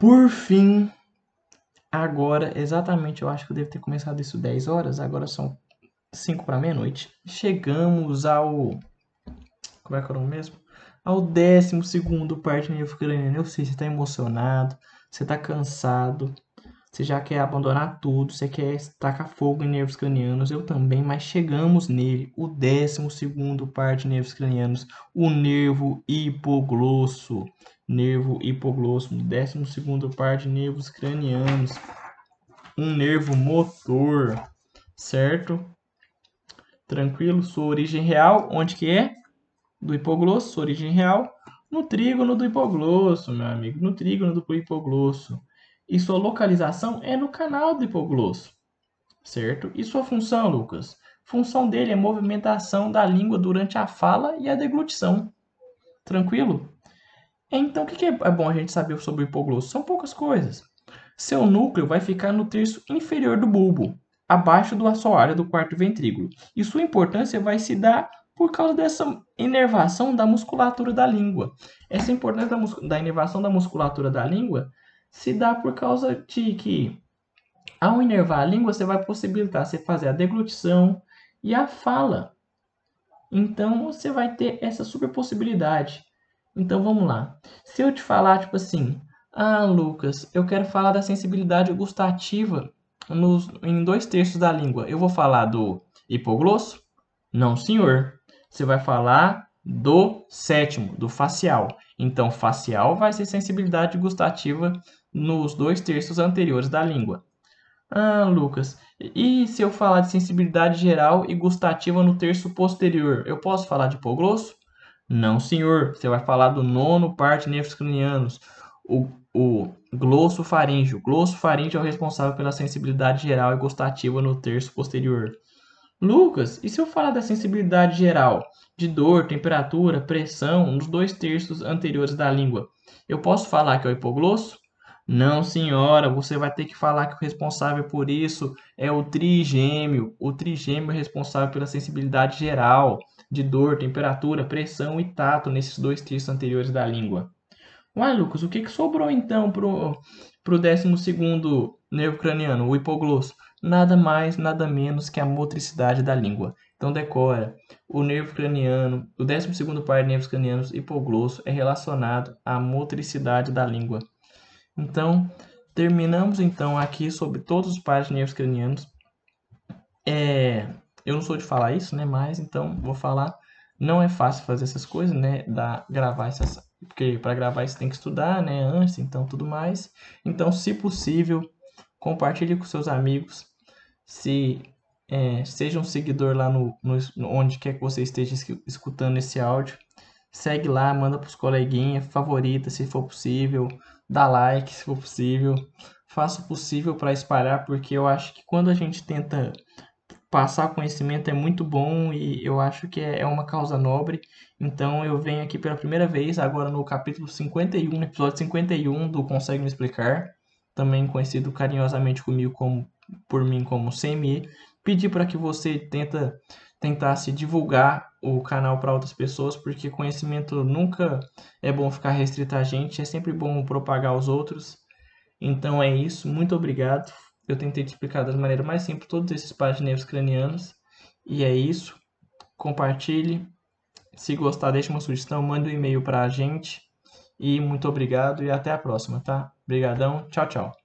Por fim, agora, exatamente, eu acho que eu devo ter começado isso 10 horas, agora são 5 para meia-noite. Chegamos ao. Como é que é o nome mesmo? Ao 12 parte nervo craniano. Eu sei, você está emocionado, você está cansado, você já quer abandonar tudo, você quer tacar fogo em nervos cranianos, eu também, mas chegamos nele, o 12 parte de nervos cranianos, o nervo hipoglosso. Nervo hipoglosso, 12 parte de nervos cranianos, um nervo motor, certo? Tranquilo? Sua origem real, onde que é? Do hipoglosso, sua origem real, no trígono do hipoglosso, meu amigo, no trígono do hipoglosso e sua localização é no canal do hipoglosso, certo? E sua função, Lucas? Função dele é movimentação da língua durante a fala e a deglutição. Tranquilo? Então, o que é bom a gente saber sobre o hipoglosso? São poucas coisas. Seu núcleo vai ficar no terço inferior do bulbo, abaixo do assoalho do quarto ventrículo. E sua importância vai se dar por causa dessa inervação da musculatura da língua. Essa importância da, da inervação da musculatura da língua se dá por causa de que, ao inervar a língua, você vai possibilitar você fazer a deglutição e a fala. Então, você vai ter essa super possibilidade. Então, vamos lá. Se eu te falar, tipo assim, ah, Lucas, eu quero falar da sensibilidade gustativa nos, em dois terços da língua. Eu vou falar do hipoglosso? Não, senhor. Você vai falar do sétimo, do facial. Então, facial vai ser sensibilidade gustativa nos dois terços anteriores da língua. Ah, Lucas, e se eu falar de sensibilidade geral e gustativa no terço posterior, eu posso falar de hipoglosso? Não, senhor. Você vai falar do nono parte nervos cranianos, o, o glosso faríngeo. O glosso faríngeo é o responsável pela sensibilidade geral e gustativa no terço posterior. Lucas, e se eu falar da sensibilidade geral, de dor, temperatura, pressão, nos dois terços anteriores da língua, eu posso falar que é o hipoglosso? Não, senhora, você vai ter que falar que o responsável por isso é o trigêmeo. O trigêmeo é responsável pela sensibilidade geral de dor, temperatura, pressão e tato nesses dois terços anteriores da língua. Uai, Lucas, o que, que sobrou então pro, pro 12 nervo craniano, o hipoglosso? Nada mais, nada menos que a motricidade da língua. Então decora, o nervo craniano, o 12 par de nervos cranianos hipoglosso é relacionado à motricidade da língua. Então, terminamos então aqui sobre todos os pares de nervos cranianos. É, eu não sou de falar isso, né? Mas então vou falar. Não é fácil fazer essas coisas, né? Da, gravar essas, porque para gravar isso tem que estudar, né? Antes, então tudo mais. Então, se possível, compartilhe com seus amigos. Se é, seja um seguidor lá no, no, onde quer que você esteja escutando esse áudio. Segue lá, manda para os coleguinhas, favorita se for possível dá like se for possível, faça o possível para espalhar, porque eu acho que quando a gente tenta passar conhecimento é muito bom e eu acho que é, uma causa nobre. Então eu venho aqui pela primeira vez, agora no capítulo 51, episódio 51 do Consegue Me Explicar, também conhecido carinhosamente comigo como por mim como CME, pedir para que você tenta tentasse divulgar o canal para outras pessoas, porque conhecimento nunca é bom ficar restrito a gente, é sempre bom propagar aos outros. Então é isso, muito obrigado. Eu tentei te explicar da maneira mais simples todos esses pagineiros cranianos. E é isso. Compartilhe. Se gostar, deixe uma sugestão, mande um e-mail para a gente. E muito obrigado e até a próxima, tá? Obrigadão. Tchau, tchau.